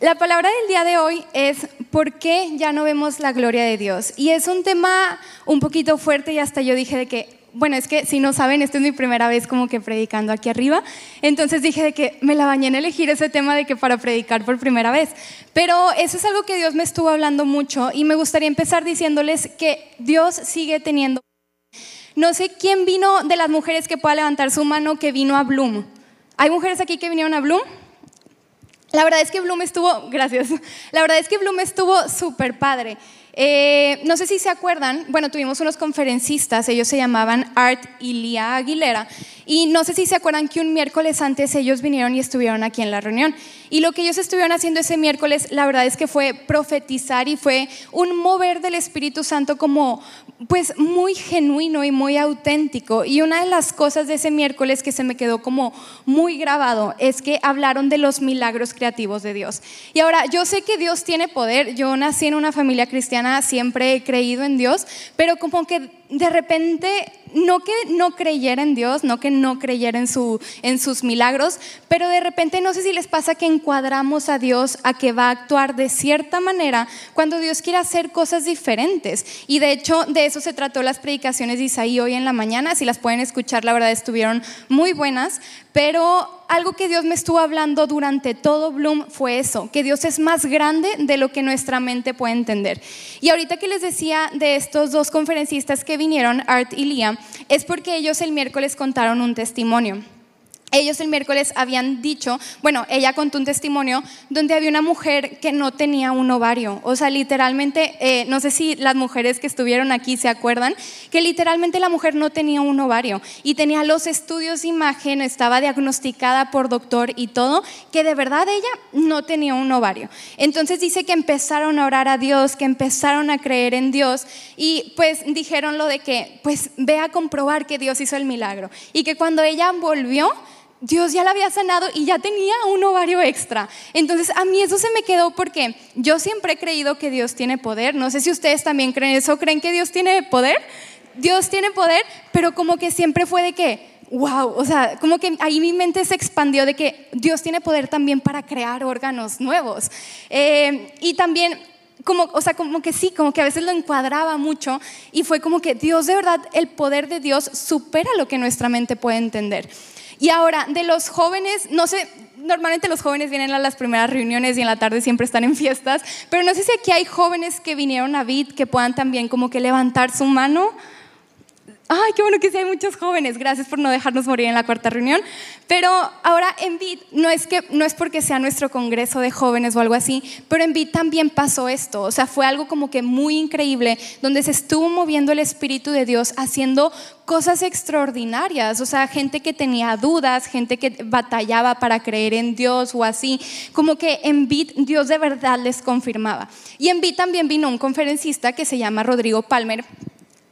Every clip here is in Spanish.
La palabra del día de hoy es ¿por qué ya no vemos la gloria de Dios? Y es un tema un poquito fuerte y hasta yo dije de que, bueno, es que si no saben, esta es mi primera vez como que predicando aquí arriba, entonces dije de que me la bañé en elegir ese tema de que para predicar por primera vez. Pero eso es algo que Dios me estuvo hablando mucho y me gustaría empezar diciéndoles que Dios sigue teniendo... No sé quién vino de las mujeres que pueda levantar su mano que vino a Bloom. ¿Hay mujeres aquí que vinieron a Bloom? La verdad es que Bloom estuvo, gracias, la verdad es que Bloom estuvo súper padre. Eh, no sé si se acuerdan, bueno, tuvimos unos conferencistas, ellos se llamaban Art y Lía Aguilera, y no sé si se acuerdan que un miércoles antes ellos vinieron y estuvieron aquí en la reunión. Y lo que ellos estuvieron haciendo ese miércoles, la verdad es que fue profetizar y fue un mover del Espíritu Santo como pues muy genuino y muy auténtico. Y una de las cosas de ese miércoles que se me quedó como muy grabado es que hablaron de los milagros creativos de Dios. Y ahora, yo sé que Dios tiene poder, yo nací en una familia cristiana, siempre he creído en Dios, pero como que de repente, no que no creyera en Dios, no que no creyera en, su, en sus milagros, pero de repente no sé si les pasa que encuadramos a Dios a que va a actuar de cierta manera cuando Dios quiere hacer cosas diferentes. Y de hecho, de eso se trató las predicaciones de Isaí hoy en la mañana. Si las pueden escuchar, la verdad estuvieron muy buenas. Pero algo que Dios me estuvo hablando durante todo Bloom fue eso, que Dios es más grande de lo que nuestra mente puede entender. Y ahorita que les decía de estos dos conferencistas que vinieron, Art y Liam, es porque ellos el miércoles contaron un testimonio. Ellos el miércoles habían dicho, bueno, ella contó un testimonio donde había una mujer que no tenía un ovario. O sea, literalmente, eh, no sé si las mujeres que estuvieron aquí se acuerdan, que literalmente la mujer no tenía un ovario y tenía los estudios de imagen, estaba diagnosticada por doctor y todo, que de verdad ella no tenía un ovario. Entonces dice que empezaron a orar a Dios, que empezaron a creer en Dios y pues dijeron lo de que, pues ve a comprobar que Dios hizo el milagro. Y que cuando ella volvió, Dios ya la había sanado y ya tenía un ovario extra. Entonces a mí eso se me quedó porque yo siempre he creído que Dios tiene poder. No sé si ustedes también creen eso, creen que Dios tiene poder. Dios tiene poder, pero como que siempre fue de que, wow, o sea, como que ahí mi mente se expandió de que Dios tiene poder también para crear órganos nuevos. Eh, y también como, o sea, como que sí, como que a veces lo encuadraba mucho y fue como que Dios de verdad, el poder de Dios supera lo que nuestra mente puede entender. Y ahora, de los jóvenes, no sé, normalmente los jóvenes vienen a las primeras reuniones y en la tarde siempre están en fiestas, pero no sé si aquí hay jóvenes que vinieron a VID que puedan también como que levantar su mano. Ay, qué bueno que sí hay muchos jóvenes. Gracias por no dejarnos morir en la cuarta reunión. Pero ahora en BID no es que no es porque sea nuestro congreso de jóvenes o algo así, pero en BID también pasó esto. O sea, fue algo como que muy increíble donde se estuvo moviendo el espíritu de Dios haciendo cosas extraordinarias. O sea, gente que tenía dudas, gente que batallaba para creer en Dios o así, como que en BID Dios de verdad les confirmaba. Y en BID también vino un conferencista que se llama Rodrigo Palmer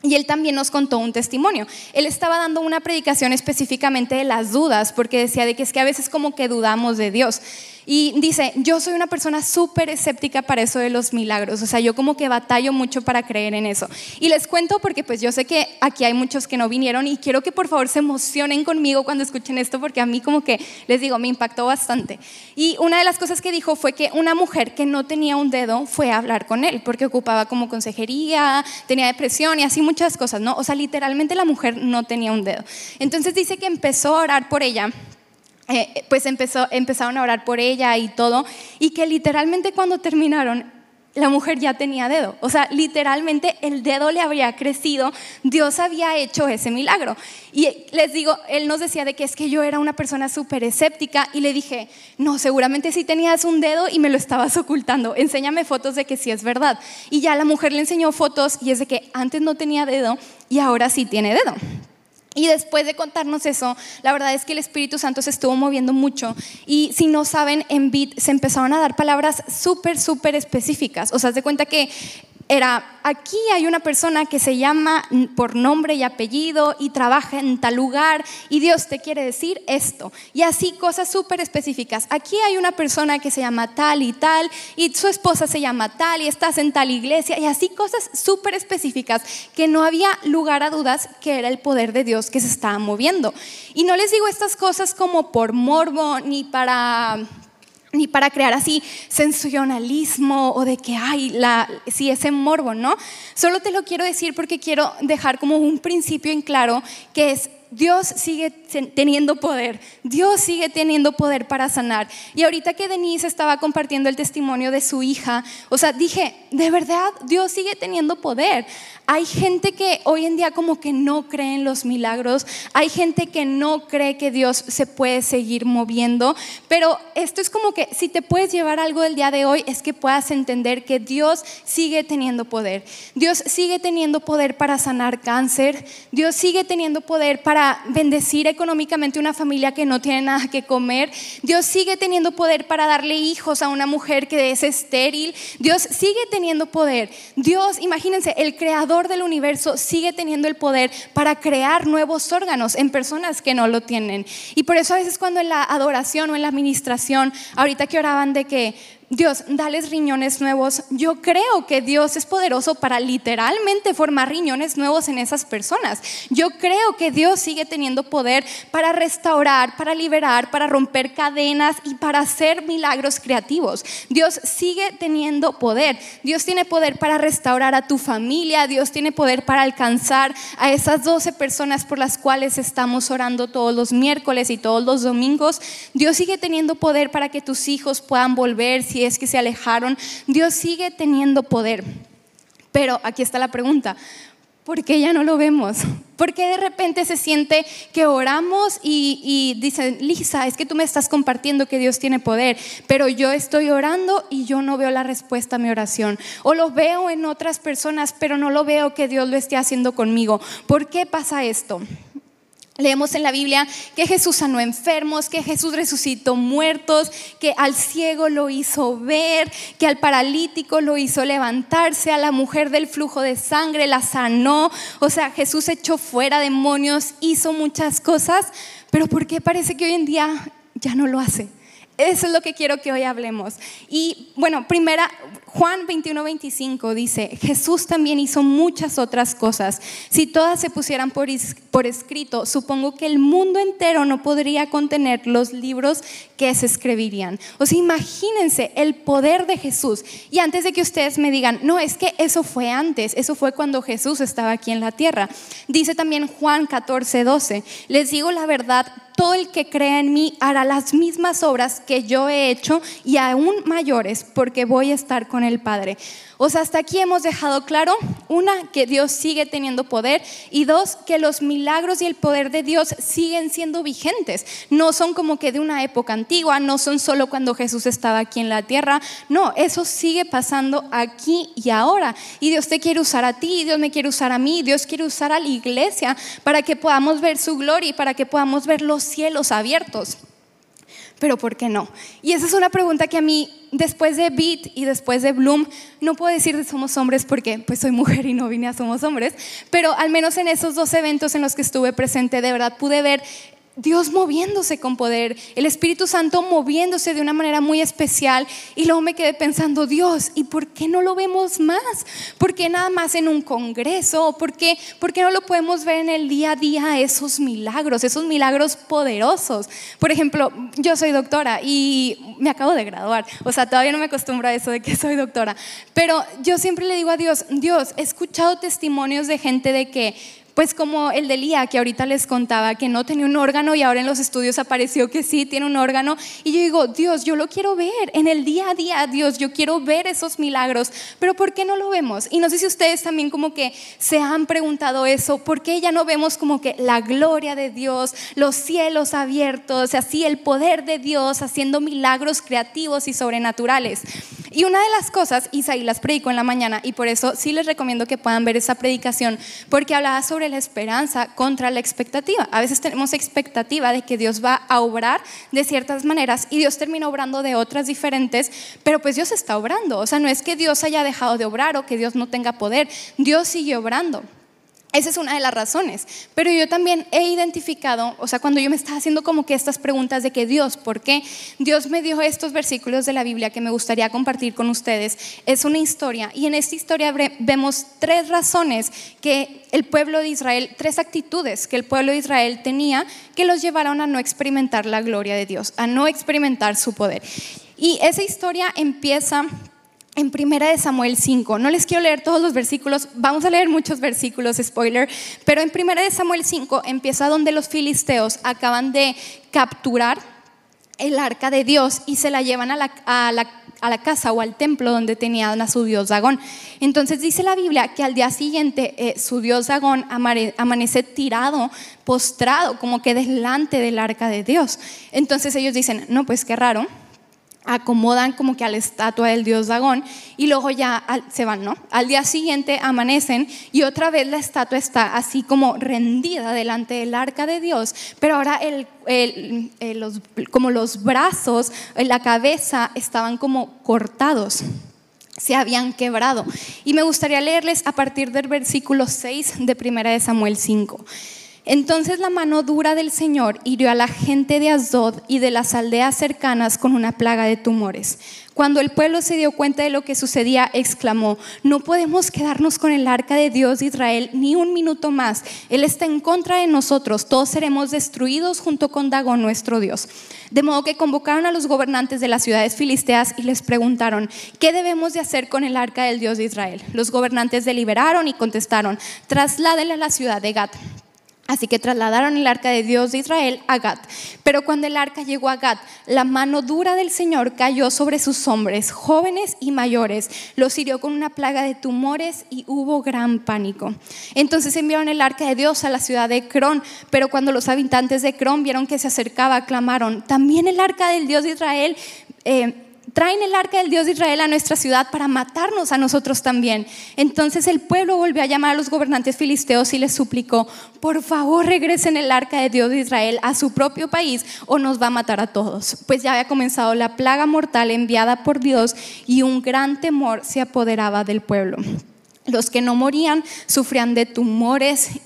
y él también nos contó un testimonio. Él estaba dando una predicación específicamente de las dudas, porque decía de que es que a veces como que dudamos de Dios. Y dice, yo soy una persona súper escéptica para eso de los milagros, o sea, yo como que batallo mucho para creer en eso. Y les cuento porque pues yo sé que aquí hay muchos que no vinieron y quiero que por favor se emocionen conmigo cuando escuchen esto porque a mí como que, les digo, me impactó bastante. Y una de las cosas que dijo fue que una mujer que no tenía un dedo fue a hablar con él porque ocupaba como consejería, tenía depresión y así muchas cosas, ¿no? O sea, literalmente la mujer no tenía un dedo. Entonces dice que empezó a orar por ella eh, pues empezaron a orar por ella y todo, y que literalmente cuando terminaron, la mujer ya tenía dedo. O sea, literalmente el dedo le había crecido, Dios había hecho ese milagro. Y les digo, él nos decía de que es que yo era una persona súper escéptica y le dije, no, seguramente sí tenías un dedo y me lo estabas ocultando, enséñame fotos de que sí es verdad. Y ya la mujer le enseñó fotos y es de que antes no tenía dedo y ahora sí tiene dedo. Y después de contarnos eso, la verdad es que el Espíritu Santo se estuvo moviendo mucho. Y si no saben, en BIT se empezaron a dar palabras súper, súper específicas. O sea, de cuenta que era, aquí hay una persona que se llama por nombre y apellido y trabaja en tal lugar y Dios te quiere decir esto. Y así cosas súper específicas. Aquí hay una persona que se llama tal y tal y su esposa se llama tal y estás en tal iglesia y así cosas súper específicas que no había lugar a dudas que era el poder de Dios que se estaba moviendo. Y no les digo estas cosas como por morbo ni para ni para crear así sensacionalismo o de que hay la si ese morbo, ¿no? Solo te lo quiero decir porque quiero dejar como un principio en claro que es Dios sigue teniendo poder, Dios sigue teniendo poder para sanar. Y ahorita que Denise estaba compartiendo el testimonio de su hija, o sea, dije, de verdad, Dios sigue teniendo poder. Hay gente que hoy en día como que no cree en los milagros, hay gente que no cree que Dios se puede seguir moviendo, pero esto es como que si te puedes llevar algo del día de hoy es que puedas entender que Dios sigue teniendo poder. Dios sigue teniendo poder para sanar cáncer, Dios sigue teniendo poder para bendecir económicamente una familia que no tiene nada que comer, Dios sigue teniendo poder para darle hijos a una mujer que es estéril, Dios sigue teniendo poder. Dios, imagínense, el creador del universo sigue teniendo el poder para crear nuevos órganos en personas que no lo tienen. Y por eso a veces cuando en la adoración o en la administración, ahorita que oraban de que Dios, dales riñones nuevos. Yo creo que Dios es poderoso para literalmente formar riñones nuevos en esas personas. Yo creo que Dios sigue teniendo poder para restaurar, para liberar, para romper cadenas y para hacer milagros creativos. Dios sigue teniendo poder. Dios tiene poder para restaurar a tu familia. Dios tiene poder para alcanzar a esas 12 personas por las cuales estamos orando todos los miércoles y todos los domingos. Dios sigue teniendo poder para que tus hijos puedan volver si es que se alejaron, Dios sigue teniendo poder. Pero aquí está la pregunta, ¿por qué ya no lo vemos? ¿Por qué de repente se siente que oramos y, y, dicen, Lisa, es que tú me estás compartiendo que Dios tiene poder, pero yo estoy orando y yo no veo la respuesta a mi oración? O lo veo en otras personas, pero no lo veo que Dios lo esté haciendo conmigo. ¿Por qué pasa esto? Leemos en la Biblia que Jesús sanó enfermos, que Jesús resucitó muertos, que al ciego lo hizo ver, que al paralítico lo hizo levantarse, a la mujer del flujo de sangre la sanó. O sea, Jesús echó fuera demonios, hizo muchas cosas, pero ¿por qué parece que hoy en día ya no lo hace? Eso es lo que quiero que hoy hablemos. Y bueno, primera, Juan 21, 25 dice, Jesús también hizo muchas otras cosas. Si todas se pusieran por, por escrito, supongo que el mundo entero no podría contener los libros que se escribirían. O sea, imagínense el poder de Jesús. Y antes de que ustedes me digan, no, es que eso fue antes, eso fue cuando Jesús estaba aquí en la tierra. Dice también Juan 14, 12, les digo la verdad, todo el que crea en mí hará las mismas obras que yo he hecho y aún mayores, porque voy a estar con el Padre. O sea, hasta aquí hemos dejado claro, una, que Dios sigue teniendo poder y dos, que los milagros y el poder de Dios siguen siendo vigentes. No son como que de una época antigua, no son solo cuando Jesús estaba aquí en la tierra, no, eso sigue pasando aquí y ahora. Y Dios te quiere usar a ti, Dios me quiere usar a mí, Dios quiere usar a la iglesia para que podamos ver su gloria y para que podamos ver los cielos abiertos. Pero ¿por qué no? Y esa es una pregunta que a mí, después de Beat y después de Bloom, no puedo decir de Somos Hombres porque pues soy mujer y no vine a Somos Hombres, pero al menos en esos dos eventos en los que estuve presente, de verdad pude ver Dios moviéndose con poder, el Espíritu Santo moviéndose de una manera muy especial. Y luego me quedé pensando, Dios, ¿y por qué no lo vemos más? ¿Por qué nada más en un congreso? ¿Por qué, ¿Por qué no lo podemos ver en el día a día esos milagros, esos milagros poderosos? Por ejemplo, yo soy doctora y me acabo de graduar. O sea, todavía no me acostumbro a eso de que soy doctora. Pero yo siempre le digo a Dios, Dios, he escuchado testimonios de gente de que pues como el de Lía, que ahorita les contaba que no tenía un órgano y ahora en los estudios apareció que sí tiene un órgano. Y yo digo, Dios, yo lo quiero ver en el día a día, Dios, yo quiero ver esos milagros, pero ¿por qué no lo vemos? Y no sé si ustedes también como que se han preguntado eso, ¿por qué ya no vemos como que la gloria de Dios, los cielos abiertos, así el poder de Dios haciendo milagros creativos y sobrenaturales? Y una de las cosas, Isaí las predicó en la mañana y por eso sí les recomiendo que puedan ver esa predicación, porque hablaba sobre la esperanza contra la expectativa. A veces tenemos expectativa de que Dios va a obrar de ciertas maneras y Dios termina obrando de otras diferentes, pero pues Dios está obrando. O sea, no es que Dios haya dejado de obrar o que Dios no tenga poder, Dios sigue obrando. Esa es una de las razones. Pero yo también he identificado, o sea, cuando yo me estaba haciendo como que estas preguntas de que Dios, ¿por qué? Dios me dio estos versículos de la Biblia que me gustaría compartir con ustedes. Es una historia y en esta historia vemos tres razones que el pueblo de Israel, tres actitudes que el pueblo de Israel tenía que los llevaron a no experimentar la gloria de Dios, a no experimentar su poder. Y esa historia empieza en Primera de Samuel 5. No les quiero leer todos los versículos, vamos a leer muchos versículos, spoiler, pero en Primera de Samuel 5 empieza donde los filisteos acaban de capturar el arca de Dios y se la llevan a la, a la, a la casa o al templo donde tenían a su dios Dagón. Entonces dice la Biblia que al día siguiente eh, su dios Dagón amanece tirado, postrado, como que delante del arca de Dios. Entonces ellos dicen, no, pues qué raro acomodan como que a la estatua del dios Dagón y luego ya se van, ¿no? Al día siguiente amanecen y otra vez la estatua está así como rendida delante del arca de Dios, pero ahora el, los, como los brazos, la cabeza estaban como cortados se habían quebrado. Y me gustaría leerles a partir del versículo 6 de 1 de Samuel 5. Entonces la mano dura del Señor hirió a la gente de Asdod y de las aldeas cercanas con una plaga de tumores. Cuando el pueblo se dio cuenta de lo que sucedía, exclamó, no podemos quedarnos con el arca de Dios de Israel ni un minuto más. Él está en contra de nosotros, todos seremos destruidos junto con Dagón, nuestro Dios. De modo que convocaron a los gobernantes de las ciudades filisteas y les preguntaron, ¿qué debemos de hacer con el arca del Dios de Israel? Los gobernantes deliberaron y contestaron, trasládenla a la ciudad de Gat Así que trasladaron el arca de Dios de Israel a Gat. Pero cuando el arca llegó a Gat, la mano dura del Señor cayó sobre sus hombres, jóvenes y mayores. Los hirió con una plaga de tumores y hubo gran pánico. Entonces enviaron el arca de Dios a la ciudad de Cron. Pero cuando los habitantes de Cron vieron que se acercaba, clamaron: También el arca del Dios de Israel. Eh, traen el arca del Dios de Israel a nuestra ciudad para matarnos a nosotros también. Entonces el pueblo volvió a llamar a los gobernantes filisteos y les suplicó, por favor regresen el arca de Dios de Israel a su propio país o nos va a matar a todos. Pues ya había comenzado la plaga mortal enviada por Dios y un gran temor se apoderaba del pueblo. Los que no morían sufrían de tumores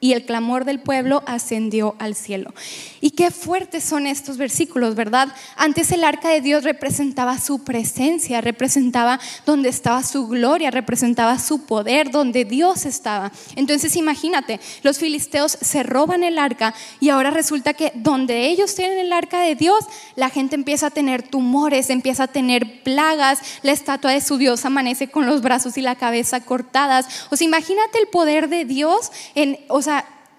y el clamor del pueblo ascendió al cielo. Y qué fuertes son estos versículos, ¿verdad? Antes el arca de Dios representaba su presencia, representaba donde estaba su gloria, representaba su poder, donde Dios estaba. Entonces imagínate, los filisteos se roban el arca y ahora resulta que donde ellos tienen el arca de Dios, la gente empieza a tener tumores, empieza a tener plagas, la estatua de su Dios amanece con los brazos y la cabeza cortadas. O sea, imagínate el poder de Dios en...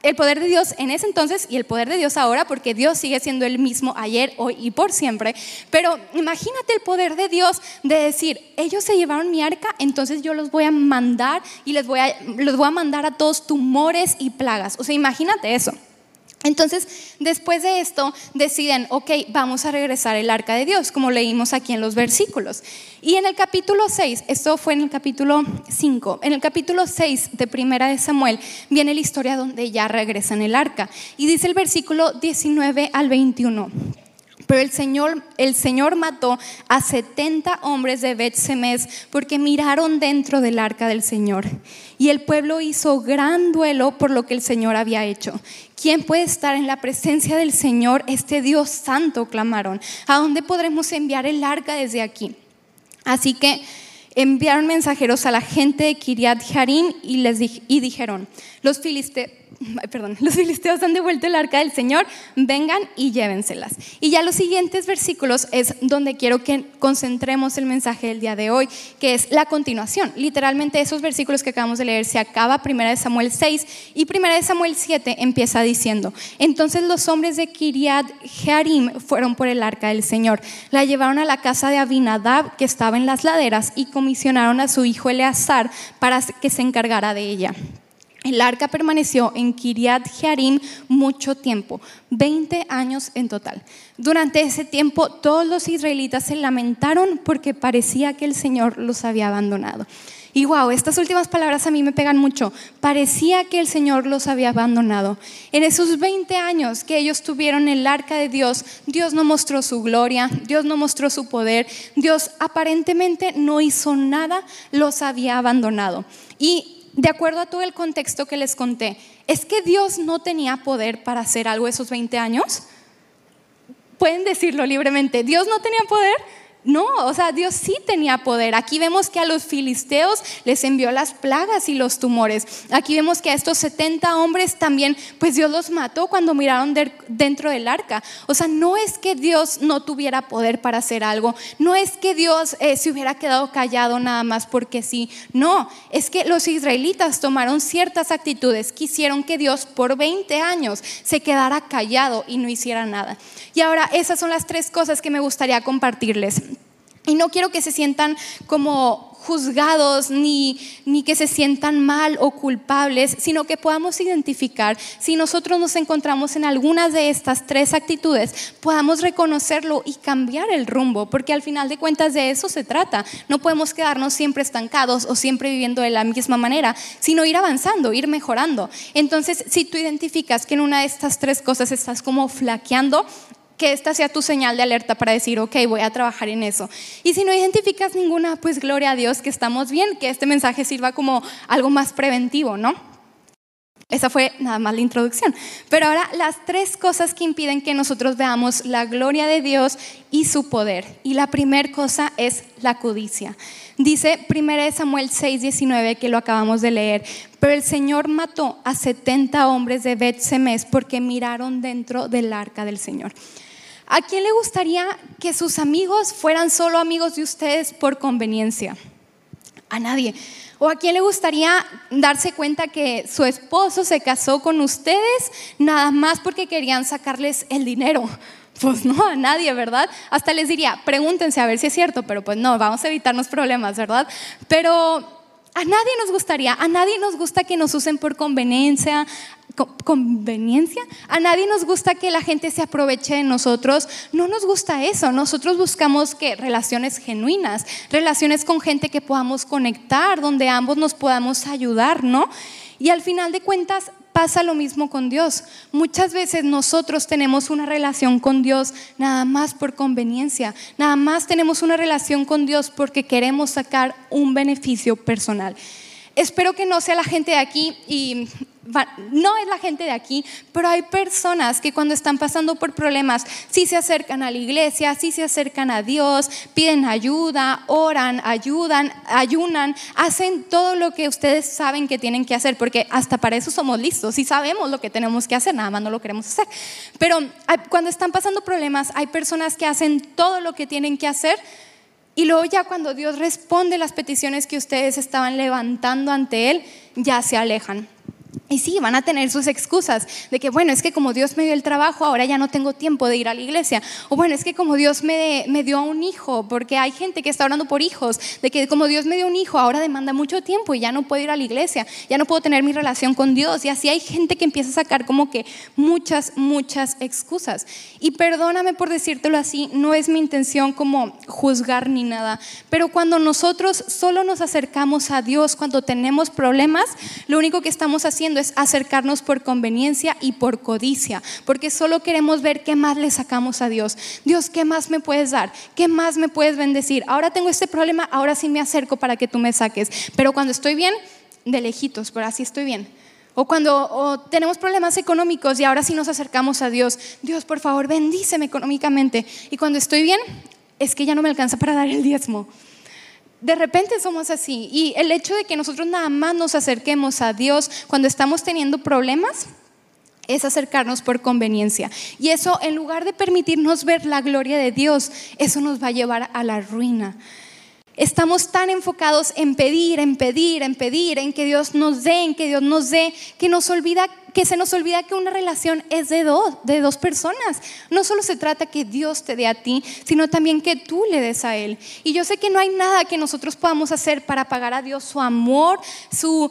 el poder de Dios en ese entonces y el poder de Dios ahora, porque Dios sigue siendo el mismo ayer, hoy y por siempre. Pero imagínate el poder de Dios de decir, ellos se llevaron mi arca, entonces yo los voy a mandar y les voy a, los voy a mandar a todos tumores y plagas. O sea, imagínate eso. Entonces, después de esto, deciden, ok, vamos a regresar el arca de Dios, como leímos aquí en los versículos. Y en el capítulo 6, esto fue en el capítulo 5, en el capítulo 6 de Primera de Samuel, viene la historia donde ya regresan el arca. Y dice el versículo 19 al 21. Pero el Señor, el Señor mató a 70 hombres de Bet Semes porque miraron dentro del arca del Señor. Y el pueblo hizo gran duelo por lo que el Señor había hecho. ¿Quién puede estar en la presencia del Señor, este Dios santo? clamaron. ¿A dónde podremos enviar el arca desde aquí? Así que enviaron mensajeros a la gente de Kiriat Jarín y y dijeron, los filisteos perdón, los filisteos han devuelto el arca del Señor, vengan y llévenselas. Y ya los siguientes versículos es donde quiero que concentremos el mensaje del día de hoy, que es la continuación. Literalmente esos versículos que acabamos de leer se acaba primera de Samuel 6 y primera de Samuel 7 empieza diciendo, entonces los hombres de Kiriat Jearim fueron por el arca del Señor, la llevaron a la casa de Abinadab que estaba en las laderas y comisionaron a su hijo Eleazar para que se encargara de ella. El arca permaneció en Kiriat Jearim mucho tiempo, 20 años en total. Durante ese tiempo todos los israelitas se lamentaron porque parecía que el Señor los había abandonado. Y wow, estas últimas palabras a mí me pegan mucho. Parecía que el Señor los había abandonado. En esos 20 años que ellos tuvieron el arca de Dios, Dios no mostró su gloria, Dios no mostró su poder, Dios aparentemente no hizo nada, los había abandonado. Y de acuerdo a todo el contexto que les conté, ¿es que Dios no tenía poder para hacer algo esos 20 años? Pueden decirlo libremente, ¿Dios no tenía poder? No, o sea, Dios sí tenía poder. Aquí vemos que a los filisteos les envió las plagas y los tumores. Aquí vemos que a estos 70 hombres también, pues Dios los mató cuando miraron dentro del arca. O sea, no es que Dios no tuviera poder para hacer algo. No es que Dios eh, se hubiera quedado callado nada más porque sí. No, es que los israelitas tomaron ciertas actitudes. Quisieron que Dios por 20 años se quedara callado y no hiciera nada. Y ahora esas son las tres cosas que me gustaría compartirles. Y no quiero que se sientan como juzgados ni, ni que se sientan mal o culpables, sino que podamos identificar si nosotros nos encontramos en algunas de estas tres actitudes, podamos reconocerlo y cambiar el rumbo, porque al final de cuentas de eso se trata. No podemos quedarnos siempre estancados o siempre viviendo de la misma manera, sino ir avanzando, ir mejorando. Entonces, si tú identificas que en una de estas tres cosas estás como flaqueando, que esta sea tu señal de alerta para decir, ok, voy a trabajar en eso. Y si no identificas ninguna, pues gloria a Dios que estamos bien, que este mensaje sirva como algo más preventivo, ¿no? Esa fue nada más la introducción. Pero ahora las tres cosas que impiden que nosotros veamos la gloria de Dios y su poder. Y la primera cosa es la codicia. Dice 1 Samuel 6:19 que lo acabamos de leer, pero el Señor mató a 70 hombres de Bet Semes porque miraron dentro del arca del Señor. ¿A quién le gustaría que sus amigos fueran solo amigos de ustedes por conveniencia? A nadie. ¿O a quién le gustaría darse cuenta que su esposo se casó con ustedes nada más porque querían sacarles el dinero? Pues no, a nadie, ¿verdad? Hasta les diría, pregúntense a ver si es cierto, pero pues no, vamos a evitarnos problemas, ¿verdad? Pero a nadie nos gustaría, a nadie nos gusta que nos usen por conveniencia, conveniencia. A nadie nos gusta que la gente se aproveche de nosotros. No nos gusta eso. Nosotros buscamos que relaciones genuinas, relaciones con gente que podamos conectar, donde ambos nos podamos ayudar, ¿no? Y al final de cuentas pasa lo mismo con Dios. Muchas veces nosotros tenemos una relación con Dios nada más por conveniencia, nada más tenemos una relación con Dios porque queremos sacar un beneficio personal. Espero que no sea la gente de aquí y no es la gente de aquí, pero hay personas que cuando están pasando por problemas, sí se acercan a la iglesia, sí se acercan a Dios, piden ayuda, oran, ayudan, ayunan, hacen todo lo que ustedes saben que tienen que hacer, porque hasta para eso somos listos, y sabemos lo que tenemos que hacer, nada más no lo queremos hacer. Pero cuando están pasando problemas, hay personas que hacen todo lo que tienen que hacer. Y luego ya cuando Dios responde las peticiones que ustedes estaban levantando ante Él, ya se alejan. Y sí, van a tener sus excusas de que, bueno, es que como Dios me dio el trabajo, ahora ya no tengo tiempo de ir a la iglesia. O bueno, es que como Dios me, me dio a un hijo, porque hay gente que está orando por hijos, de que como Dios me dio un hijo, ahora demanda mucho tiempo y ya no puedo ir a la iglesia, ya no puedo tener mi relación con Dios. Y así hay gente que empieza a sacar como que muchas, muchas excusas. Y perdóname por decírtelo así, no es mi intención como juzgar ni nada, pero cuando nosotros solo nos acercamos a Dios cuando tenemos problemas, lo único que estamos haciendo es acercarnos por conveniencia y por codicia, porque solo queremos ver qué más le sacamos a Dios. Dios, ¿qué más me puedes dar? ¿Qué más me puedes bendecir? Ahora tengo este problema, ahora sí me acerco para que tú me saques. Pero cuando estoy bien, de lejitos, pero así estoy bien. O cuando tenemos problemas económicos y ahora sí nos acercamos a Dios, Dios, por favor, bendíceme económicamente. Y cuando estoy bien, es que ya no me alcanza para dar el diezmo. De repente somos así. Y el hecho de que nosotros nada más nos acerquemos a Dios cuando estamos teniendo problemas es acercarnos por conveniencia. Y eso, en lugar de permitirnos ver la gloria de Dios, eso nos va a llevar a la ruina. Estamos tan enfocados en pedir, en pedir, en pedir, en que Dios nos dé, en que Dios nos dé, que nos olvida que se nos olvida que una relación es de dos, de dos personas. No solo se trata que Dios te dé a ti, sino también que tú le des a Él. Y yo sé que no hay nada que nosotros podamos hacer para pagar a Dios su amor, su,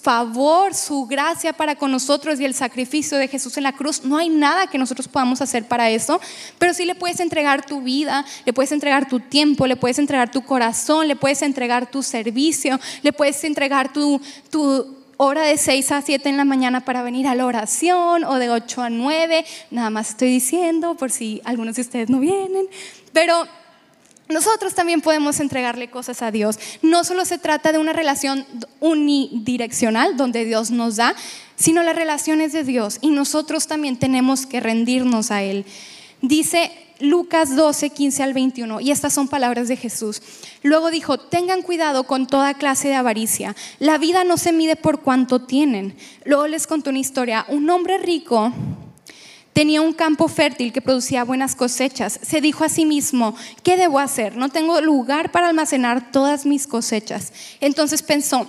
favor, su gracia para con nosotros y el sacrificio de Jesús en la cruz. No hay nada que nosotros podamos hacer para eso, pero sí le puedes entregar tu vida, le puedes entregar tu tiempo, le puedes entregar tu corazón, le puedes entregar tu servicio, le puedes entregar tu, tu hora de 6 a 7 en la mañana para venir a la oración o de 8 a 9, nada más estoy diciendo por si algunos de ustedes no vienen, pero nosotros también podemos entregarle cosas a Dios. No solo se trata de una relación unidireccional donde Dios nos da, sino las relaciones de Dios y nosotros también tenemos que rendirnos a Él. Dice Lucas 12, 15 al 21, y estas son palabras de Jesús. Luego dijo, tengan cuidado con toda clase de avaricia. La vida no se mide por cuánto tienen. Luego les contó una historia. Un hombre rico Tenía un campo fértil que producía buenas cosechas. Se dijo a sí mismo, ¿qué debo hacer? No tengo lugar para almacenar todas mis cosechas. Entonces pensó,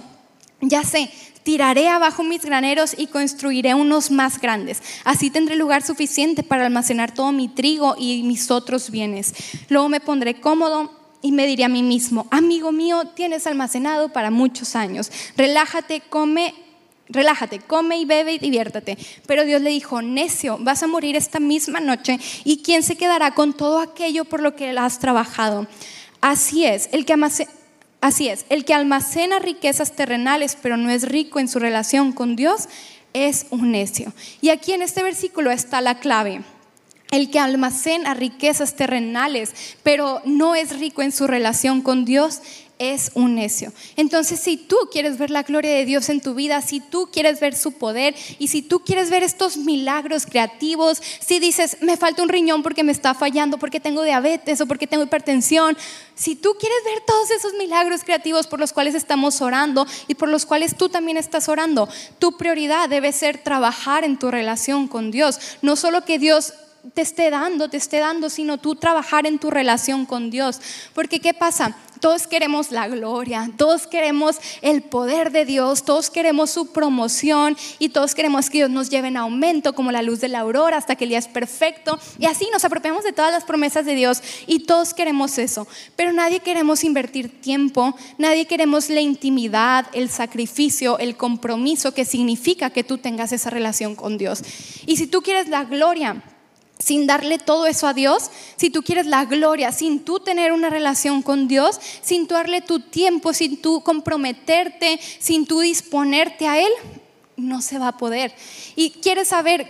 ya sé, tiraré abajo mis graneros y construiré unos más grandes. Así tendré lugar suficiente para almacenar todo mi trigo y mis otros bienes. Luego me pondré cómodo y me diré a mí mismo, amigo mío, tienes almacenado para muchos años. Relájate, come relájate, come y bebe y diviértate. Pero Dios le dijo, necio, vas a morir esta misma noche y ¿quién se quedará con todo aquello por lo que has trabajado? Así es, el que así es, el que almacena riquezas terrenales pero no es rico en su relación con Dios es un necio. Y aquí en este versículo está la clave. El que almacena riquezas terrenales, pero no es rico en su relación con Dios, es un necio. Entonces, si tú quieres ver la gloria de Dios en tu vida, si tú quieres ver su poder y si tú quieres ver estos milagros creativos, si dices, me falta un riñón porque me está fallando, porque tengo diabetes o porque tengo hipertensión, si tú quieres ver todos esos milagros creativos por los cuales estamos orando y por los cuales tú también estás orando, tu prioridad debe ser trabajar en tu relación con Dios. No solo que Dios te esté dando, te esté dando, sino tú trabajar en tu relación con Dios. Porque ¿qué pasa? Todos queremos la gloria, todos queremos el poder de Dios, todos queremos su promoción y todos queremos que Dios nos lleve en aumento como la luz de la aurora hasta que el día es perfecto. Y así nos apropiamos de todas las promesas de Dios y todos queremos eso. Pero nadie queremos invertir tiempo, nadie queremos la intimidad, el sacrificio, el compromiso que significa que tú tengas esa relación con Dios. Y si tú quieres la gloria, sin darle todo eso a Dios, si tú quieres la gloria, sin tú tener una relación con Dios, sin tú darle tu tiempo, sin tú comprometerte, sin tú disponerte a Él, no se va a poder. Y quieres saber,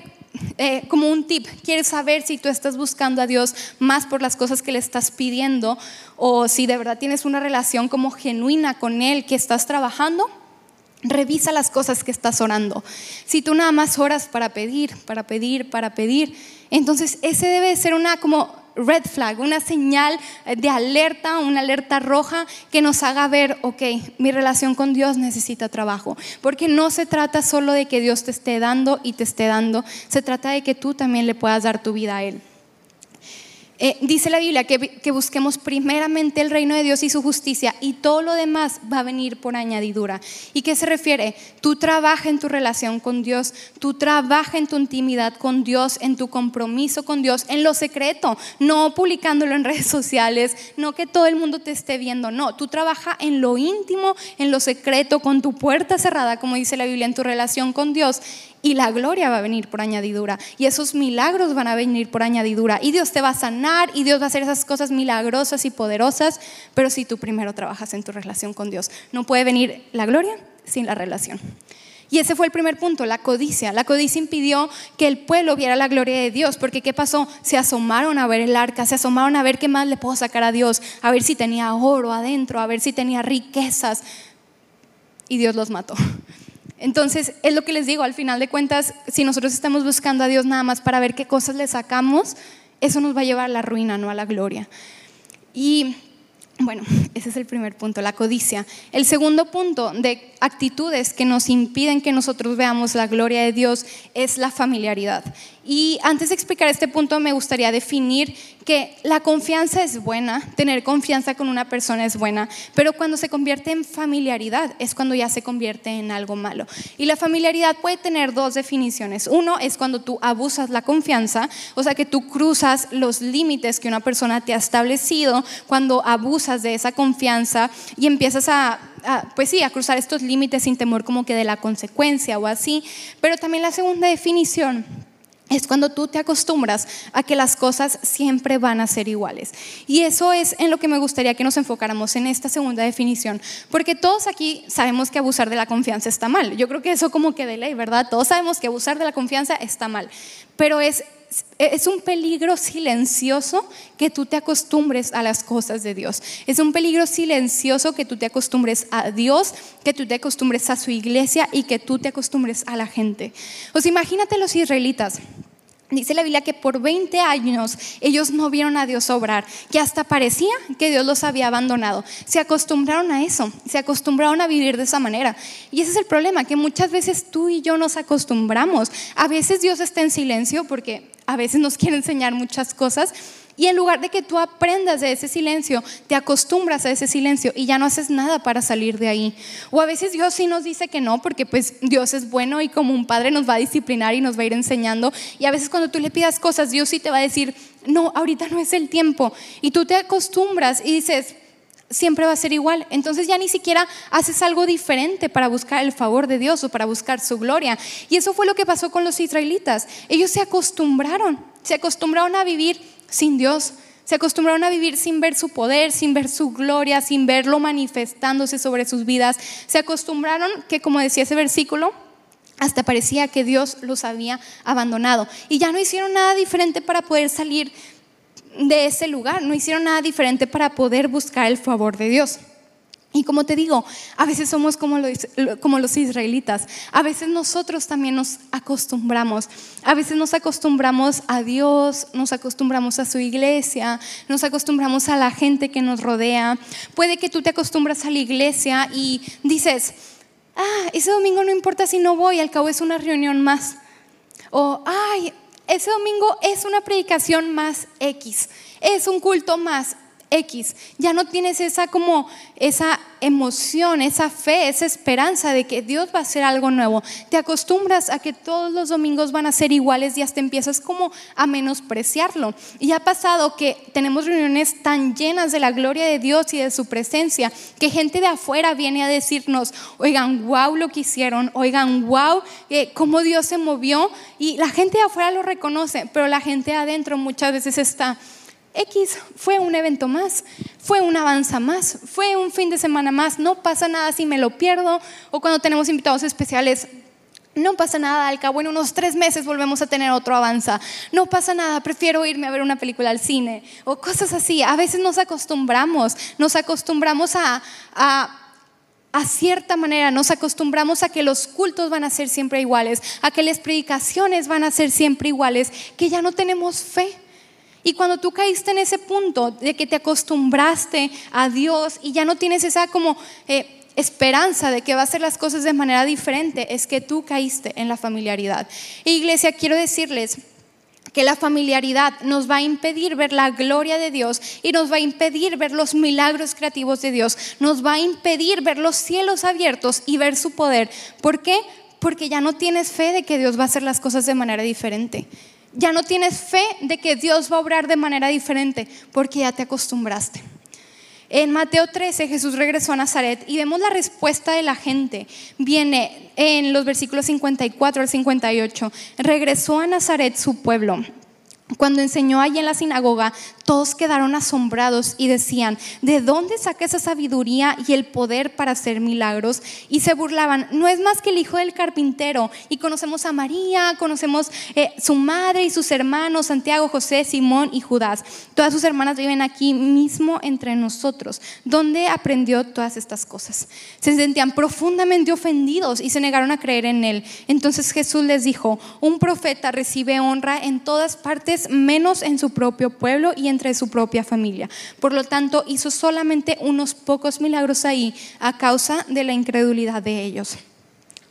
eh, como un tip, quieres saber si tú estás buscando a Dios más por las cosas que le estás pidiendo o si de verdad tienes una relación como genuina con Él que estás trabajando. Revisa las cosas que estás orando. Si tú nada más oras para pedir, para pedir, para pedir, entonces, ese debe ser una como red flag, una señal de alerta, una alerta roja que nos haga ver, ok, mi relación con Dios necesita trabajo. Porque no se trata solo de que Dios te esté dando y te esté dando, se trata de que tú también le puedas dar tu vida a Él. Eh, dice la Biblia que, busquemos primeramente el reino de Dios y su justicia y todo lo demás va a venir por añadidura. ¿Y qué se refiere? Tú trabaja en tu relación con Dios, tú trabaja en tu intimidad con Dios, en tu compromiso con Dios, en lo secreto, no publicándolo en redes sociales, no que todo el mundo te esté viendo, no, tú trabaja en lo íntimo, en lo secreto, con tu puerta cerrada, como dice la Biblia, en tu relación con Dios y la gloria va a venir por añadidura y esos milagros van a venir por añadidura y Dios te va a sanar y Dios va a hacer esas cosas milagrosas y poderosas, pero si tú primero trabajas en tu relación con Dios, no puede venir la gloria sin la relación. Y ese fue el primer punto, la codicia. La codicia impidió que el pueblo viera la gloria de Dios, porque ¿qué pasó? Se asomaron a ver el arca, se asomaron a ver qué más le puedo sacar a Dios, a ver si tenía oro adentro, a ver si tenía riquezas. Y Dios los mató. Entonces, es lo que les digo, al final de cuentas, si nosotros estamos buscando a Dios nada más para ver qué cosas le sacamos, eso nos va a llevar a la ruina, no a la gloria. Y bueno, ese es el primer punto, la codicia. El segundo punto de actitudes que nos impiden que nosotros veamos la gloria de Dios es la familiaridad. Y antes de explicar este punto me gustaría definir que la confianza es buena, tener confianza con una persona es buena, pero cuando se convierte en familiaridad es cuando ya se convierte en algo malo. Y la familiaridad puede tener dos definiciones. Uno es cuando tú abusas la confianza, o sea que tú cruzas los límites que una persona te ha establecido, cuando abusas de esa confianza y empiezas a pues sí, a cruzar estos límites sin temor como que de la consecuencia o así. Pero también la segunda definición es cuando tú te acostumbras a que las cosas siempre van a ser iguales. Y eso es en lo que me gustaría que nos enfocáramos en esta segunda definición, porque todos aquí sabemos que abusar de la confianza está mal. Yo creo que eso como que de ley, ¿verdad? Todos sabemos que abusar de la confianza está mal, pero es es un peligro silencioso que tú te acostumbres a las cosas de Dios. Es un peligro silencioso que tú te acostumbres a Dios, que tú te acostumbres a su iglesia y que tú te acostumbres a la gente. Pues imagínate los israelitas. Dice la Biblia que por 20 años ellos no vieron a Dios obrar, que hasta parecía que Dios los había abandonado. Se acostumbraron a eso, se acostumbraron a vivir de esa manera. Y ese es el problema, que muchas veces tú y yo nos acostumbramos. A veces Dios está en silencio porque a veces nos quiere enseñar muchas cosas, y en lugar de que tú aprendas de ese silencio, te acostumbras a ese silencio y ya no haces nada para salir de ahí. O a veces Dios sí nos dice que no, porque pues Dios es bueno y como un padre nos va a disciplinar y nos va a ir enseñando. Y a veces cuando tú le pidas cosas, Dios sí te va a decir, no, ahorita no es el tiempo. Y tú te acostumbras y dices, siempre va a ser igual. Entonces ya ni siquiera haces algo diferente para buscar el favor de Dios o para buscar su gloria. Y eso fue lo que pasó con los israelitas. Ellos se acostumbraron, se acostumbraron a vivir sin Dios. Se acostumbraron a vivir sin ver su poder, sin ver su gloria, sin verlo manifestándose sobre sus vidas. Se acostumbraron que, como decía ese versículo, hasta parecía que Dios los había abandonado. Y ya no hicieron nada diferente para poder salir de ese lugar, no hicieron nada diferente para poder buscar el favor de Dios. Y como te digo, a veces somos como los, como los israelitas, a veces nosotros también nos acostumbramos, a veces nos acostumbramos a Dios, nos acostumbramos a su iglesia, nos acostumbramos a la gente que nos rodea. Puede que tú te acostumbras a la iglesia y dices, ah, ese domingo no importa si no voy, al cabo es una reunión más. O, ay, ese domingo es una predicación más X, es un culto más X. Ya no tienes esa como esa emoción, esa fe, esa esperanza de que Dios va a hacer algo nuevo. Te acostumbras a que todos los domingos van a ser iguales y hasta empiezas como a menospreciarlo. Y ha pasado que tenemos reuniones tan llenas de la gloria de Dios y de su presencia que gente de afuera viene a decirnos, oigan, wow lo que hicieron, oigan, wow, eh, cómo Dios se movió. Y la gente de afuera lo reconoce, pero la gente de adentro muchas veces está X fue un evento más, fue un avanza más, fue un fin de semana más, no pasa nada si me lo pierdo o cuando tenemos invitados especiales. No pasa nada, al cabo en unos tres meses volvemos a tener otro avanza. No pasa nada, prefiero irme a ver una película al cine o cosas así. A veces nos acostumbramos, nos acostumbramos a, a a cierta manera nos acostumbramos a que los cultos van a ser siempre iguales, a que las predicaciones van a ser siempre iguales, que ya no tenemos fe. Y cuando tú caíste en ese punto de que te acostumbraste a Dios y ya no tienes esa como eh, esperanza de que va a hacer las cosas de manera diferente, es que tú caíste en la familiaridad. iglesia, quiero decirles que la familiaridad nos va a impedir ver la gloria de Dios y nos va a impedir ver los milagros creativos de Dios, nos va a impedir ver los cielos abiertos y ver su poder. ¿Por qué? Porque ya no tienes fe de que Dios va a hacer las cosas de manera diferente ya no tienes fe de que Dios va a obrar de manera diferente porque ya te acostumbraste. En Mateo 13 Jesús regresó a Nazaret y vemos la respuesta de la gente. Viene en los versículos 54 al 58. Regresó a Nazaret su pueblo cuando enseñó allí en la sinagoga, todos quedaron asombrados y decían, ¿de dónde saca esa sabiduría y el poder para hacer milagros? Y se burlaban, no es más que el hijo del carpintero. Y conocemos a María, conocemos eh, su madre y sus hermanos, Santiago, José, Simón y Judas. Todas sus hermanas viven aquí mismo entre nosotros. ¿Dónde aprendió todas estas cosas? Se sentían profundamente ofendidos y se negaron a creer en él. Entonces Jesús les dijo, un profeta recibe honra en todas partes menos en su propio pueblo y entre su propia familia. Por lo tanto, hizo solamente unos pocos milagros ahí a causa de la incredulidad de ellos.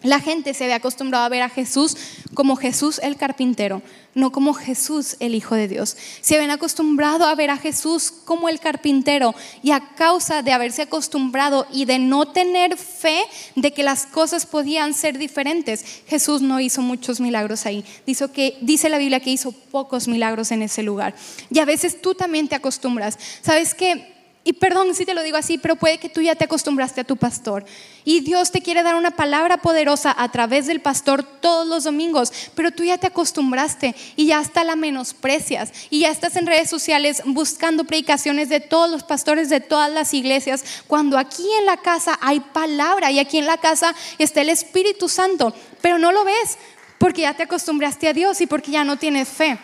La gente se había acostumbrado a ver a Jesús como Jesús el carpintero, no como Jesús el Hijo de Dios. Se habían acostumbrado a ver a Jesús como el carpintero y a causa de haberse acostumbrado y de no tener fe de que las cosas podían ser diferentes, Jesús no hizo muchos milagros ahí. Dice, la Biblia que hizo pocos milagros en ese lugar. Y a veces tú también te acostumbras. ¿Sabes qué? Y perdón si te lo digo así, pero puede que tú ya te acostumbraste a tu pastor. Y Dios te quiere dar una palabra poderosa a través del pastor todos los domingos, pero tú ya te acostumbraste y ya hasta la menosprecias. Y ya estás en redes sociales buscando predicaciones de todos los pastores de todas las iglesias, cuando aquí en la casa hay palabra y aquí en la casa está el Espíritu Santo, pero no lo ves porque ya te acostumbraste a Dios y porque ya no tienes fe.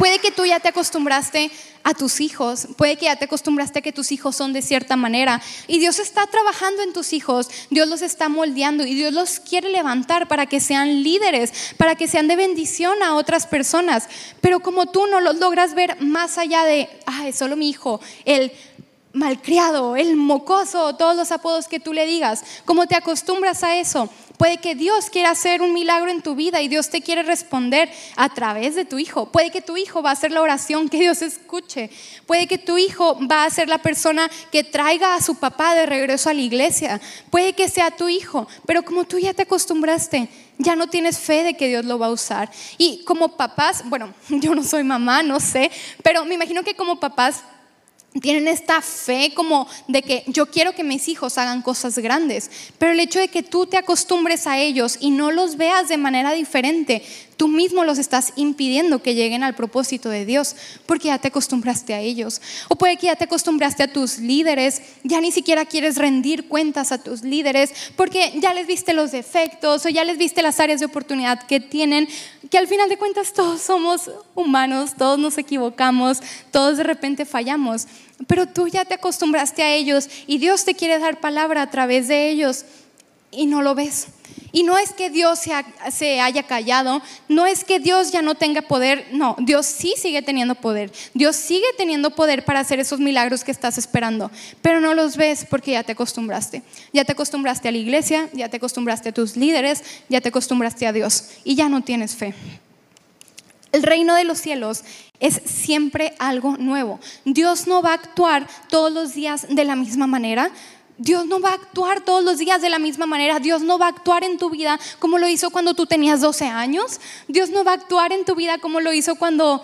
Puede que tú ya te acostumbraste a tus hijos, puede que ya te acostumbraste a que tus hijos son de cierta manera y Dios está trabajando en tus hijos, Dios los está moldeando y Dios los quiere levantar para que sean líderes, para que sean de bendición a otras personas. Pero como tú no los logras ver más allá de, ah, es solo mi hijo, el malcriado, el mocoso, todos los apodos que tú le digas, como te acostumbras a eso, Puede que Dios quiera hacer un milagro en tu vida y Dios te quiere responder a través de tu hijo. Puede que tu hijo va a hacer la oración que Dios escuche. Puede que tu hijo va a ser la persona que traiga a su papá de regreso a la iglesia. Puede que sea tu hijo, pero como tú ya te acostumbraste, ya no tienes fe de que Dios lo va a usar. Y como papás, bueno, yo no soy mamá, no sé, pero me imagino que como papás tienen esta fe como de que yo quiero que mis hijos hagan cosas grandes, pero el hecho de que tú te acostumbres a ellos y no los veas de manera diferente, tú mismo los estás impidiendo que lleguen al propósito de Dios, porque ya te acostumbraste a ellos. O puede que ya te acostumbraste a tus líderes, ya ni siquiera quieres rendir cuentas a tus líderes, porque ya les viste los defectos o ya les viste las áreas de oportunidad que tienen, que al final de cuentas todos somos humanos, todos nos equivocamos, todos de repente fallamos, pero tú ya te acostumbraste a ellos y Dios te quiere dar palabra a través de ellos y no lo ves. Y no es que Dios se, haya callado, no es que Dios ya no tenga poder, no, Dios sí sigue teniendo poder, Dios sigue teniendo poder para hacer esos milagros que estás esperando, pero no los ves porque ya te acostumbraste, ya te acostumbraste a la iglesia, ya te acostumbraste a tus líderes, ya te acostumbraste a Dios y ya no tienes fe. El reino de los cielos es siempre algo nuevo. Dios no va a actuar todos los días de la misma manera. Dios no va a actuar todos los días de la misma manera. Dios no va a actuar en tu vida como lo hizo cuando tú tenías 12 años. Dios no va a actuar en tu vida como lo hizo cuando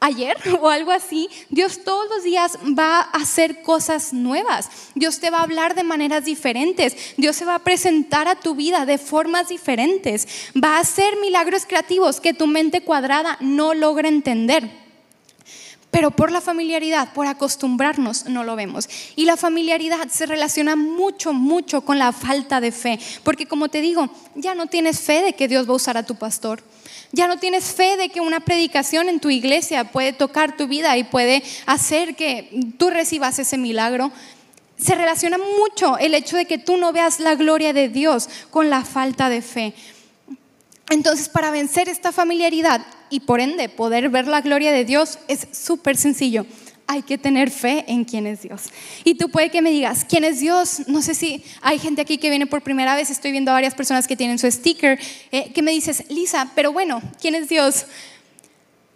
ayer o algo así. Dios todos los días va a hacer cosas nuevas. Dios te va a hablar de maneras diferentes. Dios se va a presentar a tu vida de formas diferentes. Va a hacer milagros creativos que tu mente cuadrada no logra entender pero por la familiaridad, por acostumbrarnos, no lo vemos. Y la familiaridad se relaciona mucho, mucho con la falta de fe, porque como te digo, ya no tienes fe de que Dios va a usar a tu pastor. Ya no tienes fe de que una predicación en tu iglesia puede tocar tu vida y puede hacer que tú recibas ese milagro. Se relaciona mucho el hecho de que tú no veas la gloria de Dios con la falta de fe. Entonces, para vencer esta familiaridad y por ende poder ver la gloria de Dios es súper sencillo. Hay que tener fe en quién es Dios. Y tú puede que me digas, ¿quién es Dios? No sé si hay gente aquí que viene por primera vez, estoy viendo a varias personas que tienen su sticker, eh, que me dices, Lisa, pero bueno, ¿quién es Dios?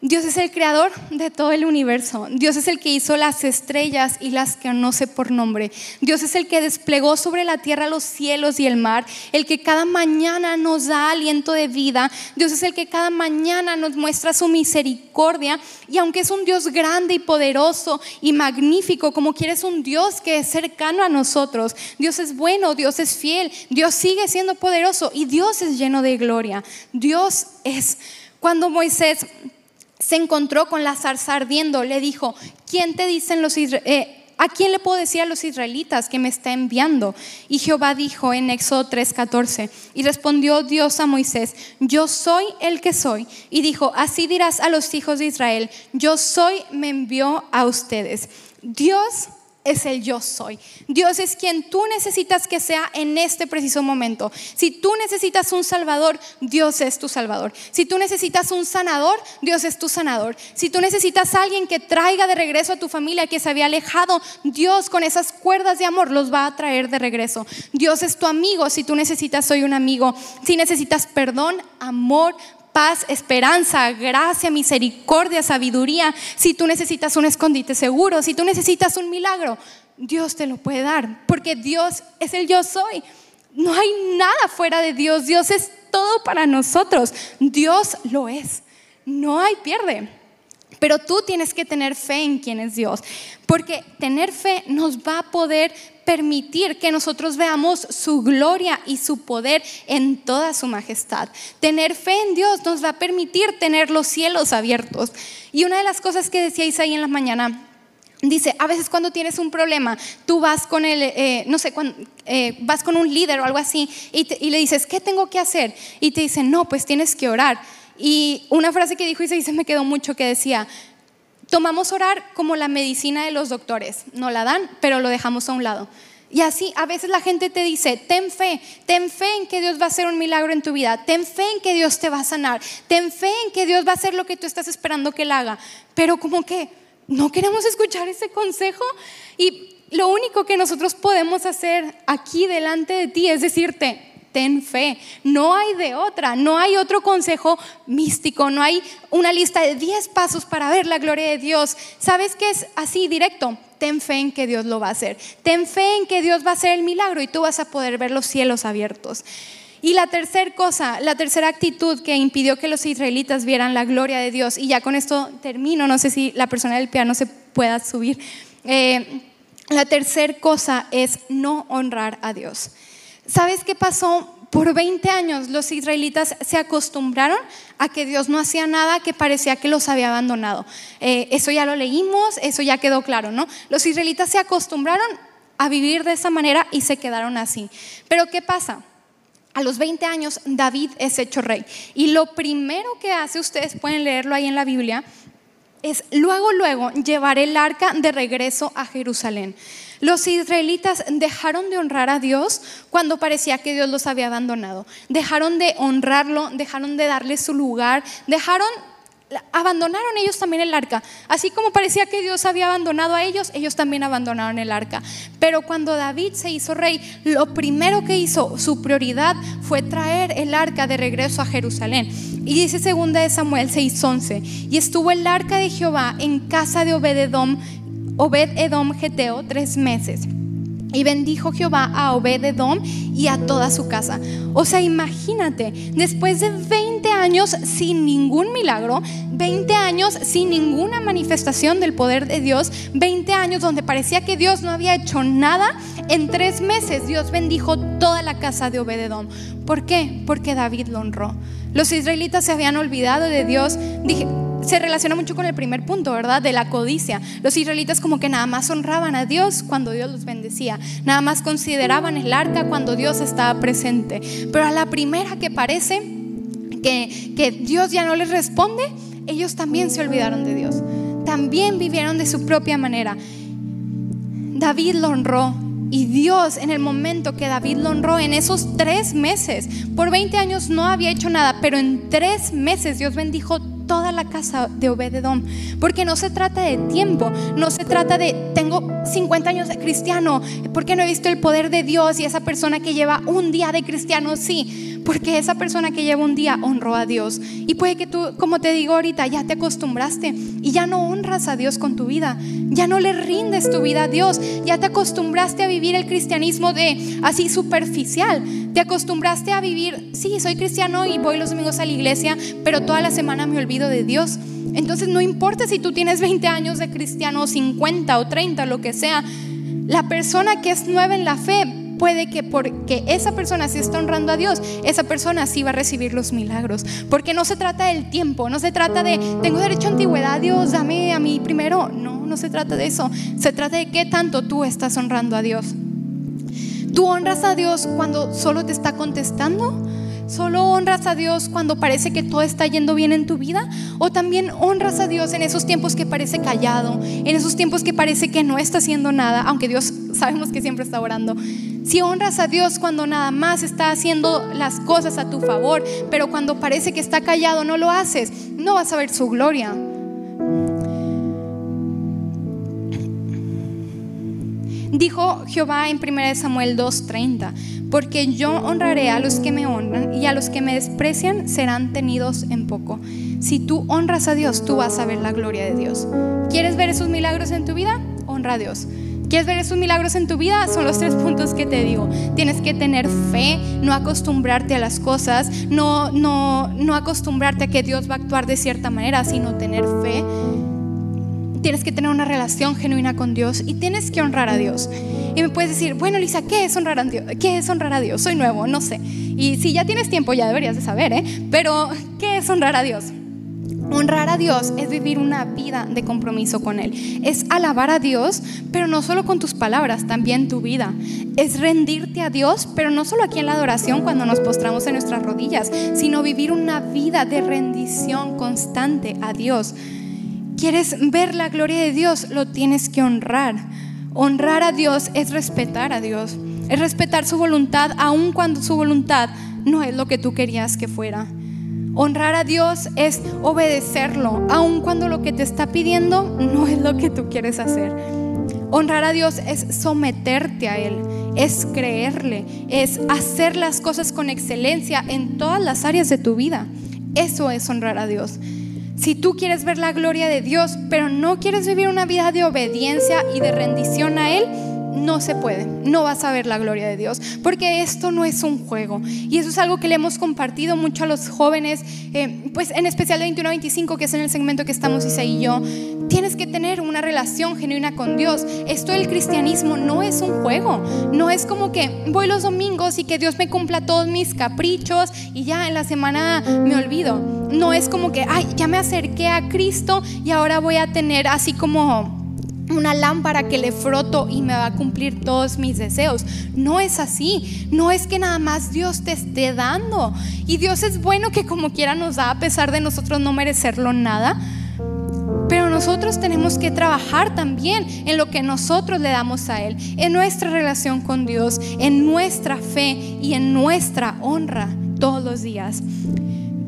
Dios es el creador de todo el universo. Dios es el que hizo las estrellas y las que no sé por nombre. Dios es el que desplegó sobre la tierra los cielos y el mar. El que cada mañana nos da aliento de vida. Dios es el que cada mañana nos muestra su misericordia. Y aunque es un Dios grande y poderoso y magnífico, como quieres un Dios que es cercano a nosotros. Dios es bueno, Dios es fiel, Dios sigue siendo poderoso y Dios es lleno de gloria. Dios es... Cuando Moisés se encontró con la zarza ardiendo, le dijo, ¿quién te dicen los eh, ¿A quién le puedo decir a los israelitas que me está enviando? Y Jehová dijo en Éxodo 3:14, y respondió Dios a Moisés, yo soy el que soy. Y dijo, así dirás a los hijos de Israel, yo soy, me envió a ustedes. Dios es el yo soy. Dios es quien tú necesitas que sea en este preciso momento. Si tú necesitas un salvador, Dios es tu salvador. Si tú necesitas un sanador, Dios es tu sanador. Si tú necesitas a alguien que traiga de regreso a tu familia que se había alejado, Dios con esas cuerdas de amor los va a traer de regreso. Dios es tu amigo. Si tú necesitas, soy un amigo. Si necesitas perdón, amor, paz, esperanza, gracia, misericordia, sabiduría. Si tú necesitas un escondite seguro, si tú necesitas un milagro, Dios te lo puede dar, porque Dios es el yo soy. No hay nada fuera de Dios, Dios es todo para nosotros, Dios lo es, no hay pierde. Pero tú tienes que tener fe en quién es Dios, porque tener fe nos va a poder permitir que nosotros veamos su gloria y su poder en toda su majestad. Tener fe en Dios nos va a permitir tener los cielos abiertos. Y una de las cosas que decíais ahí en la mañana, Dice, a veces cuando tienes un problema, tú vas con el, eh, no sé, eh, vas con un líder o algo así y, y le dices, ¿qué tengo que hacer? Y te dicen, no, pues tienes que orar. Y una frase que dijo y se me quedó mucho que decía, tomamos orar como la medicina de los doctores, no la dan, pero lo dejamos a un lado. Y así a veces la gente te dice, ten fe, ten fe en que Dios va a hacer un milagro en tu vida, ten fe en que Dios te va a sanar, ten fe en que Dios va a hacer lo que tú estás esperando que Él haga. Pero como que no queremos escuchar ese consejo y lo único que nosotros podemos hacer aquí delante de ti es decirte, ten fe. No hay de otra, no hay otro consejo místico, no hay una lista de 10 pasos para ver la gloria de Dios. ¿Sabes qué es así directo? Ten fe en que Dios lo va a hacer. Ten fe en que Dios va a hacer el milagro y tú vas a poder ver los cielos abiertos. Y la tercera cosa, la tercera actitud que impidió que los israelitas vieran la gloria de Dios, y ya con esto termino, no sé si la persona del piano se pueda subir. Eh, la tercera cosa es no honrar a Dios. ¿Sabes qué pasó? Por 20 años los israelitas se acostumbraron a que Dios no hacía nada que parecía que los había abandonado. Eh, eso ya lo leímos, eso ya quedó claro, ¿no? Los israelitas se acostumbraron a vivir de esa manera y se quedaron así. Pero ¿qué pasa? A los 20 años David es hecho rey. Y lo primero que hace, ustedes pueden leerlo ahí en la Biblia, es luego, luego llevar el arca de regreso a Jerusalén. Los israelitas dejaron de honrar a Dios cuando parecía que Dios los había abandonado. Dejaron de honrarlo, dejaron de darle su lugar, dejaron abandonaron ellos también el arca. Así como parecía que Dios había abandonado a ellos, ellos también abandonaron el arca. Pero cuando David se hizo rey, lo primero que hizo, su prioridad fue traer el arca de regreso a Jerusalén. Y dice segunda de Samuel 6:11, y estuvo el arca de Jehová en casa de Obededom, Obed Edom Geteo tres meses. Y bendijo Jehová a Obed-Edom y a toda su casa. O sea, imagínate, después de 20 años sin ningún milagro, 20 años sin ninguna manifestación del poder de Dios, 20 años donde parecía que Dios no había hecho nada, en tres meses Dios bendijo toda la casa de Obed-Edom. ¿Por qué? Porque David lo honró. Los israelitas se habían olvidado de Dios. Dije, se relaciona mucho con el primer punto, ¿verdad? De la codicia. Los israelitas como que nada más honraban a Dios cuando Dios los bendecía, nada más consideraban el arca cuando Dios estaba presente. Pero a la primera que parece que, que Dios ya no les responde, ellos también se olvidaron de Dios. También vivieron de su propia manera. David lo honró, y Dios, en el momento que David lo honró, en esos tres meses, por 20 años no había hecho nada, pero en tres meses Dios bendijo toda la casa de Obededom. Porque no se trata de tiempo, no se trata de tengo 50 años de cristiano, porque no he visto el poder de Dios y esa persona que lleva un día de cristiano, sí porque esa persona que lleva un día honró a Dios. Y puede que tú, como te digo ahorita, ya te acostumbraste y ya no honras a Dios con tu vida. Ya no le rindes tu vida a Dios. Ya te acostumbraste a vivir el cristianismo de así superficial. Te acostumbraste a vivir, sí, soy cristiano y voy los domingos a la iglesia, pero toda la semana me olvido de Dios. Entonces no importa si tú tienes 20 años de cristiano, 50 o 30, lo que sea. La persona que es nueva en la fe puede que porque esa persona sí está honrando a Dios, esa persona sí va a recibir los milagros. Porque no se trata del tiempo, no se trata de, tengo derecho a antigüedad, Dios, dame a mí primero. No, no se trata de eso. Se trata de qué tanto tú estás honrando a Dios. ¿Tú honras a Dios cuando solo te está contestando? ¿Solo honras a Dios cuando parece que todo está yendo bien en tu vida? ¿O también honras a Dios en esos tiempos que parece callado, en esos tiempos que parece que no está haciendo nada, aunque Dios sabemos que siempre está orando? Si honras a Dios cuando nada más está haciendo las cosas a tu favor, pero cuando parece que está callado no lo haces, no vas a ver su gloria. Dijo Jehová en 1 Samuel 2:30, porque yo honraré a los que me honran y a los que me desprecian serán tenidos en poco. Si tú honras a Dios, tú vas a ver la gloria de Dios. ¿Quieres ver esos milagros en tu vida? Honra a Dios. ¿Quieres ver esos milagros en tu vida? Son los tres puntos que te digo. Tienes que tener fe, no acostumbrarte a las cosas, no, no, no acostumbrarte a que Dios va a actuar de cierta manera, sino tener fe tienes que tener una relación genuina con Dios y tienes que honrar a Dios. Y me puedes decir, bueno, Lisa, ¿qué es honrar a Dios? ¿Qué es honrar a Dios? Soy nuevo, no sé. Y si ya tienes tiempo, ya deberías de saber, ¿eh? Pero, ¿qué es honrar a Dios? Honrar a Dios es vivir una vida de compromiso con Él. Es alabar a Dios, pero no solo con tus palabras, también tu vida. Es rendirte a Dios, pero no solo aquí en la adoración cuando nos postramos en nuestras rodillas, sino vivir una vida de rendición constante a Dios. ¿Quieres ver la gloria de Dios? Lo tienes que honrar. Honrar a Dios es respetar a Dios. Es respetar su voluntad aun cuando su voluntad no es lo que tú querías que fuera. Honrar a Dios es obedecerlo, aun cuando lo que te está pidiendo no es lo que tú quieres hacer. Honrar a Dios es someterte a Él, es creerle, es hacer las cosas con excelencia en todas las áreas de tu vida. Eso es honrar a Dios. Si tú quieres ver la gloria de Dios, pero no quieres vivir una vida de obediencia y de rendición a Él, no se puede, no vas a ver la gloria de Dios, porque esto no es un juego. Y eso es algo que le hemos compartido mucho a los jóvenes, eh, pues en especial de 21-25, que es en el segmento que estamos Isa y yo. Tienes que tener una relación genuina con Dios. Esto del cristianismo no es un juego, no es como que voy los domingos y que Dios me cumpla todos mis caprichos y ya en la semana me olvido. No es como que, ay, ya me acerqué a Cristo y ahora voy a tener así como una lámpara que le froto y me va a cumplir todos mis deseos. No es así. No es que nada más Dios te esté dando. Y Dios es bueno que como quiera nos da a pesar de nosotros no merecerlo nada. Pero nosotros tenemos que trabajar también en lo que nosotros le damos a Él, en nuestra relación con Dios, en nuestra fe y en nuestra honra todos los días.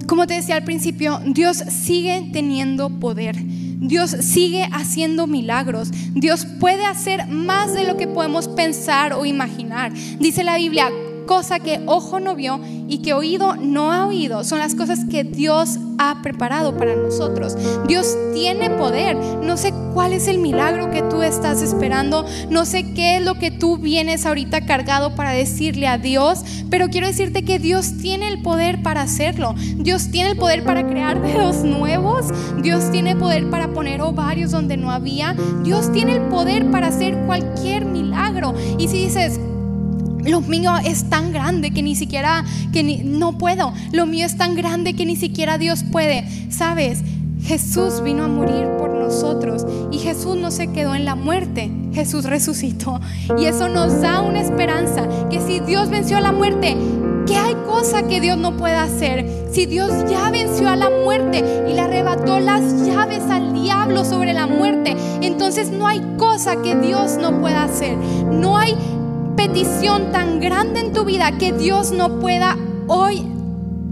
Como te decía al principio, Dios sigue teniendo poder. Dios sigue haciendo milagros. Dios puede hacer más de lo que podemos pensar o imaginar. Dice la Biblia, cosa que ojo no vio y que oído no ha oído. Son las cosas que Dios ha preparado para nosotros. Dios tiene poder. No sé cuál es el milagro que tú estás esperando. No sé qué es lo que tú vienes ahorita cargado para decirle a Dios. Pero quiero decirte que Dios tiene el poder para hacerlo. Dios tiene el poder para crear dedos nuevos. Dios tiene poder para poner ovarios donde no había. Dios tiene el poder para hacer cualquier milagro. Y si dices, lo mío es tan grande que ni siquiera, que no puedo. Lo mío es tan grande que ni siquiera Dios puede. Sabes, Jesús vino a morir por y Jesús no se quedó en la muerte. Jesús resucitó. Y eso nos da una esperanza que si Dios venció a la muerte, ¿qué hay cosa que Dios no pueda hacer? Si Dios ya venció a la muerte y le arrebató las llaves al diablo sobre la muerte, entonces no hay cosa que Dios no pueda hacer. No hay petición tan grande en tu vida que Dios no pueda hoy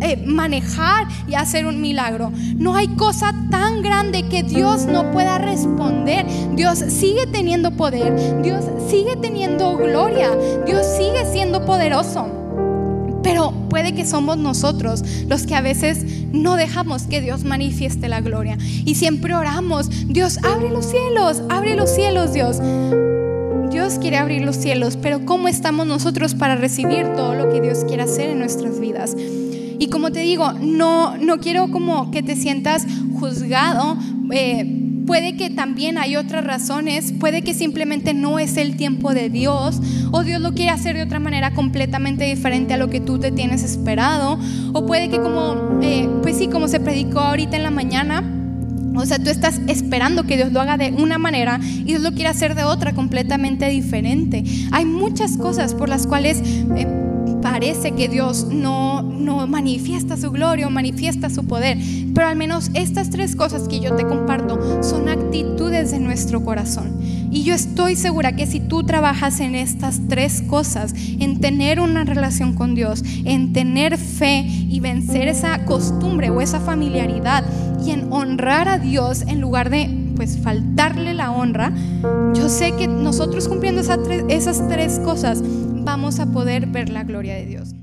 eh, manejar y hacer un milagro. No hay cosa tan grande que Dios no pueda responder. Dios sigue teniendo poder, Dios sigue teniendo gloria, Dios sigue siendo poderoso. Pero puede que somos nosotros los que a veces no dejamos que Dios manifieste la gloria. Y siempre oramos, Dios, abre los cielos, abre los cielos, Dios. Dios quiere abrir los cielos, pero ¿cómo estamos nosotros para recibir todo lo que Dios quiere hacer en nuestras vidas? Y como te digo, no, no quiero como que te sientas juzgado. Eh, puede que también hay otras razones, puede que simplemente no es el tiempo de Dios o Dios lo quiere hacer de otra manera completamente diferente a lo que tú te tienes esperado o puede que como, eh, pues sí, como se predicó ahorita en la mañana, o sea, tú estás esperando que Dios lo haga de una manera y Dios lo quiere hacer de otra completamente diferente. Hay muchas cosas por las cuales eh, parece que Dios no, no manifiesta su gloria o manifiesta su poder, pero al menos estas tres cosas que yo te comparto son actitudes de nuestro corazón. Y yo estoy segura que si tú trabajas en estas tres cosas, en tener una relación con Dios, en tener fe y vencer esa costumbre o esa familiaridad y en honrar a Dios en lugar de pues faltarle la honra, yo sé que nosotros cumpliendo esas tres, esas tres cosas vamos a poder ver la gloria de Dios.